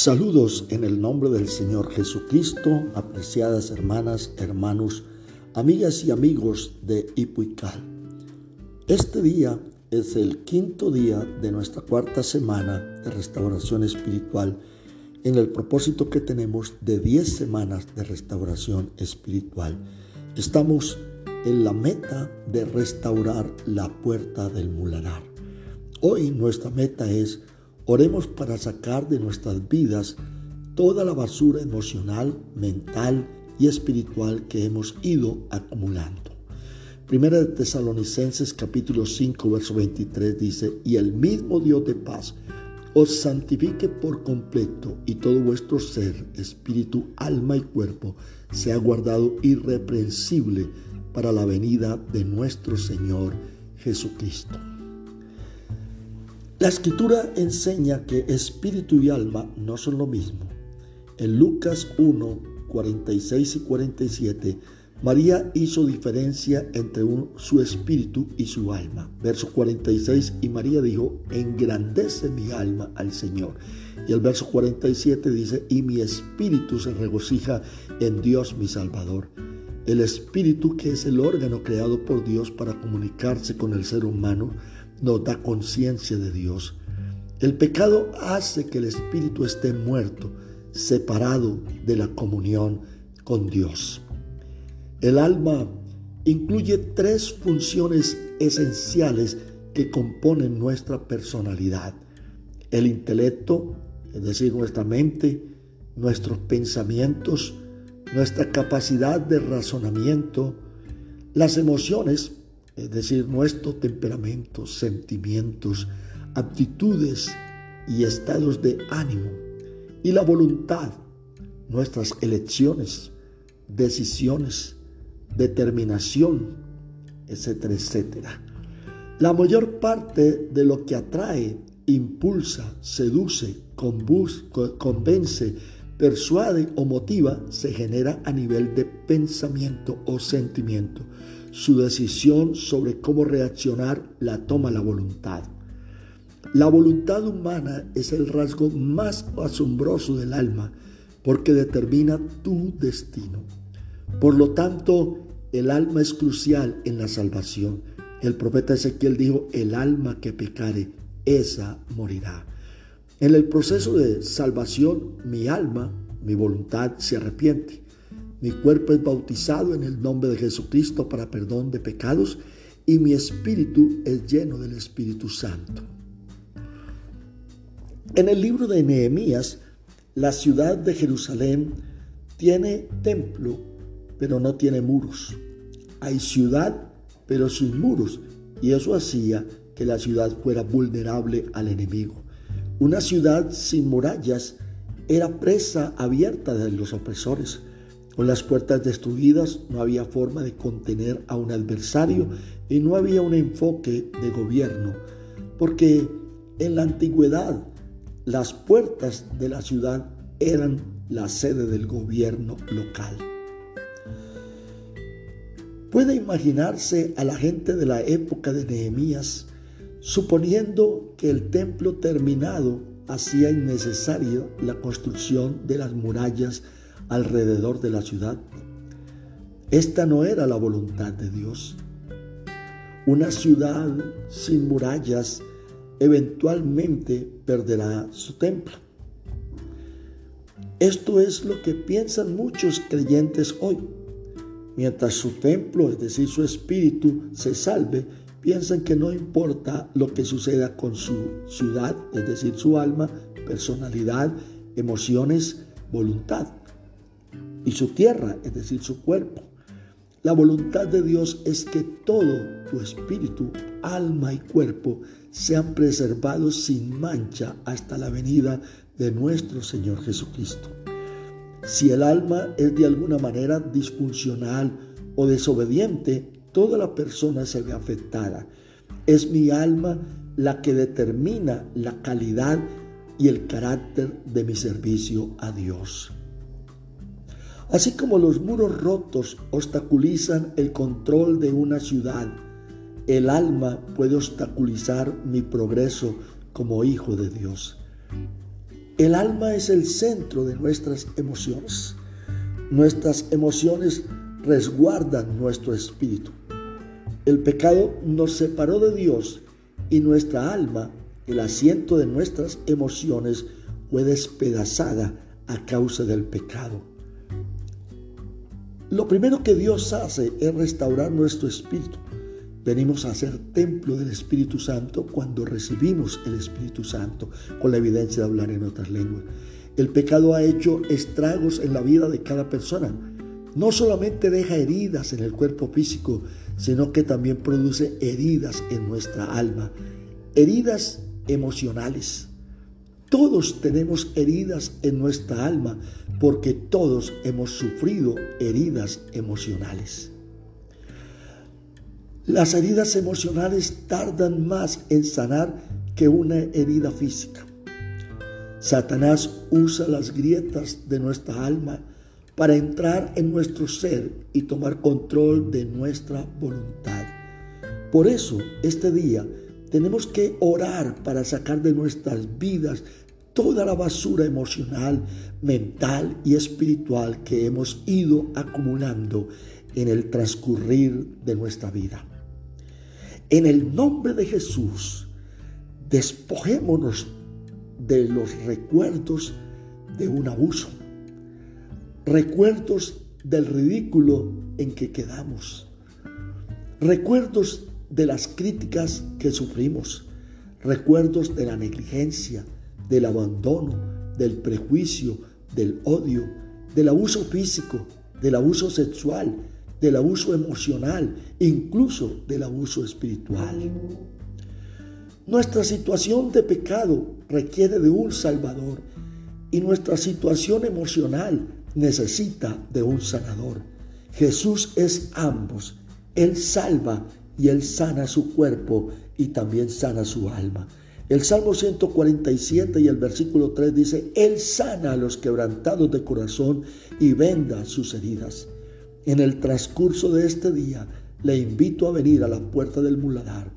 Saludos en el nombre del Señor Jesucristo, apreciadas hermanas, hermanos, amigas y amigos de Ipuical. Este día es el quinto día de nuestra cuarta semana de restauración espiritual en el propósito que tenemos de 10 semanas de restauración espiritual. Estamos en la meta de restaurar la puerta del mularar. Hoy nuestra meta es Oremos para sacar de nuestras vidas toda la basura emocional, mental y espiritual que hemos ido acumulando. Primera de Tesalonicenses capítulo 5 verso 23 dice, y el mismo Dios de paz os santifique por completo y todo vuestro ser, espíritu, alma y cuerpo sea guardado irreprensible para la venida de nuestro Señor Jesucristo. La escritura enseña que espíritu y alma no son lo mismo. En Lucas 1, 46 y 47, María hizo diferencia entre su espíritu y su alma. Verso 46, y María dijo, engrandece mi alma al Señor. Y el verso 47 dice, y mi espíritu se regocija en Dios mi Salvador. El espíritu, que es el órgano creado por Dios para comunicarse con el ser humano, nos da conciencia de Dios. El pecado hace que el espíritu esté muerto, separado de la comunión con Dios. El alma incluye tres funciones esenciales que componen nuestra personalidad. El intelecto, es decir, nuestra mente, nuestros pensamientos, nuestra capacidad de razonamiento, las emociones, es decir, nuestro temperamento, sentimientos, aptitudes y estados de ánimo, y la voluntad, nuestras elecciones, decisiones, determinación, etcétera, etcétera. La mayor parte de lo que atrae, impulsa, seduce, convence, persuade o motiva se genera a nivel de pensamiento o sentimiento. Su decisión sobre cómo reaccionar la toma la voluntad. La voluntad humana es el rasgo más asombroso del alma porque determina tu destino. Por lo tanto, el alma es crucial en la salvación. El profeta Ezequiel dijo, el alma que pecare, esa morirá. En el proceso de salvación, mi alma, mi voluntad se arrepiente. Mi cuerpo es bautizado en el nombre de Jesucristo para perdón de pecados y mi espíritu es lleno del Espíritu Santo. En el libro de Nehemías, la ciudad de Jerusalén tiene templo, pero no tiene muros. Hay ciudad, pero sin muros, y eso hacía que la ciudad fuera vulnerable al enemigo. Una ciudad sin murallas era presa abierta de los opresores. Con las puertas destruidas no había forma de contener a un adversario y no había un enfoque de gobierno, porque en la antigüedad las puertas de la ciudad eran la sede del gobierno local. Puede imaginarse a la gente de la época de Nehemías suponiendo que el templo terminado hacía innecesaria la construcción de las murallas alrededor de la ciudad. Esta no era la voluntad de Dios. Una ciudad sin murallas eventualmente perderá su templo. Esto es lo que piensan muchos creyentes hoy. Mientras su templo, es decir, su espíritu, se salve, piensan que no importa lo que suceda con su ciudad, es decir, su alma, personalidad, emociones, voluntad y su tierra, es decir, su cuerpo. La voluntad de Dios es que todo tu espíritu, alma y cuerpo sean preservados sin mancha hasta la venida de nuestro Señor Jesucristo. Si el alma es de alguna manera disfuncional o desobediente, toda la persona se ve afectada. Es mi alma la que determina la calidad y el carácter de mi servicio a Dios. Así como los muros rotos obstaculizan el control de una ciudad, el alma puede obstaculizar mi progreso como hijo de Dios. El alma es el centro de nuestras emociones. Nuestras emociones resguardan nuestro espíritu. El pecado nos separó de Dios y nuestra alma, el asiento de nuestras emociones, fue despedazada a causa del pecado. Lo primero que Dios hace es restaurar nuestro espíritu. Venimos a ser templo del Espíritu Santo cuando recibimos el Espíritu Santo con la evidencia de hablar en otras lenguas. El pecado ha hecho estragos en la vida de cada persona. No solamente deja heridas en el cuerpo físico, sino que también produce heridas en nuestra alma, heridas emocionales. Todos tenemos heridas en nuestra alma porque todos hemos sufrido heridas emocionales. Las heridas emocionales tardan más en sanar que una herida física. Satanás usa las grietas de nuestra alma para entrar en nuestro ser y tomar control de nuestra voluntad. Por eso, este día tenemos que orar para sacar de nuestras vidas toda la basura emocional, mental y espiritual que hemos ido acumulando en el transcurrir de nuestra vida. En el nombre de Jesús, despojémonos de los recuerdos de un abuso, recuerdos del ridículo en que quedamos, recuerdos de las críticas que sufrimos, recuerdos de la negligencia, del abandono, del prejuicio, del odio, del abuso físico, del abuso sexual, del abuso emocional, incluso del abuso espiritual. Nuestra situación de pecado requiere de un Salvador y nuestra situación emocional necesita de un sanador. Jesús es ambos. Él salva y Él sana su cuerpo y también sana su alma. El Salmo 147 y el versículo 3 dice, Él sana a los quebrantados de corazón y venda sus heridas. En el transcurso de este día le invito a venir a la puerta del muladar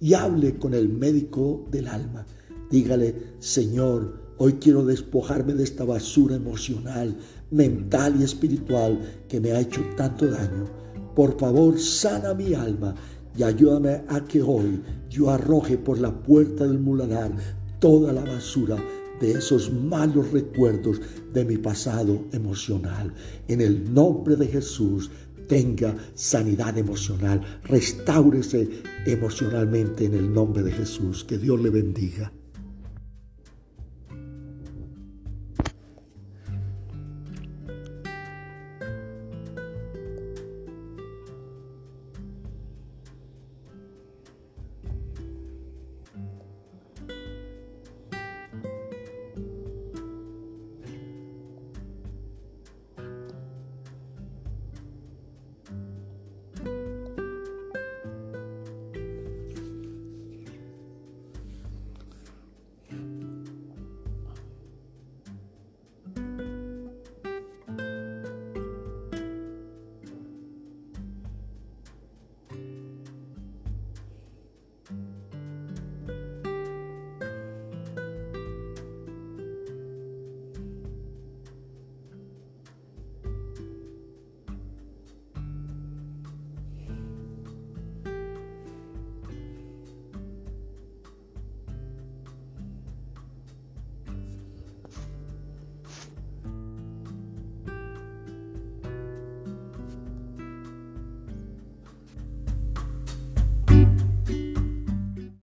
y hable con el médico del alma. Dígale, Señor, hoy quiero despojarme de esta basura emocional, mental y espiritual que me ha hecho tanto daño. Por favor, sana mi alma y ayúdame a que hoy yo arroje por la puerta del muladar toda la basura de esos malos recuerdos de mi pasado emocional. En el nombre de Jesús, tenga sanidad emocional, restáurese emocionalmente en el nombre de Jesús. Que Dios le bendiga.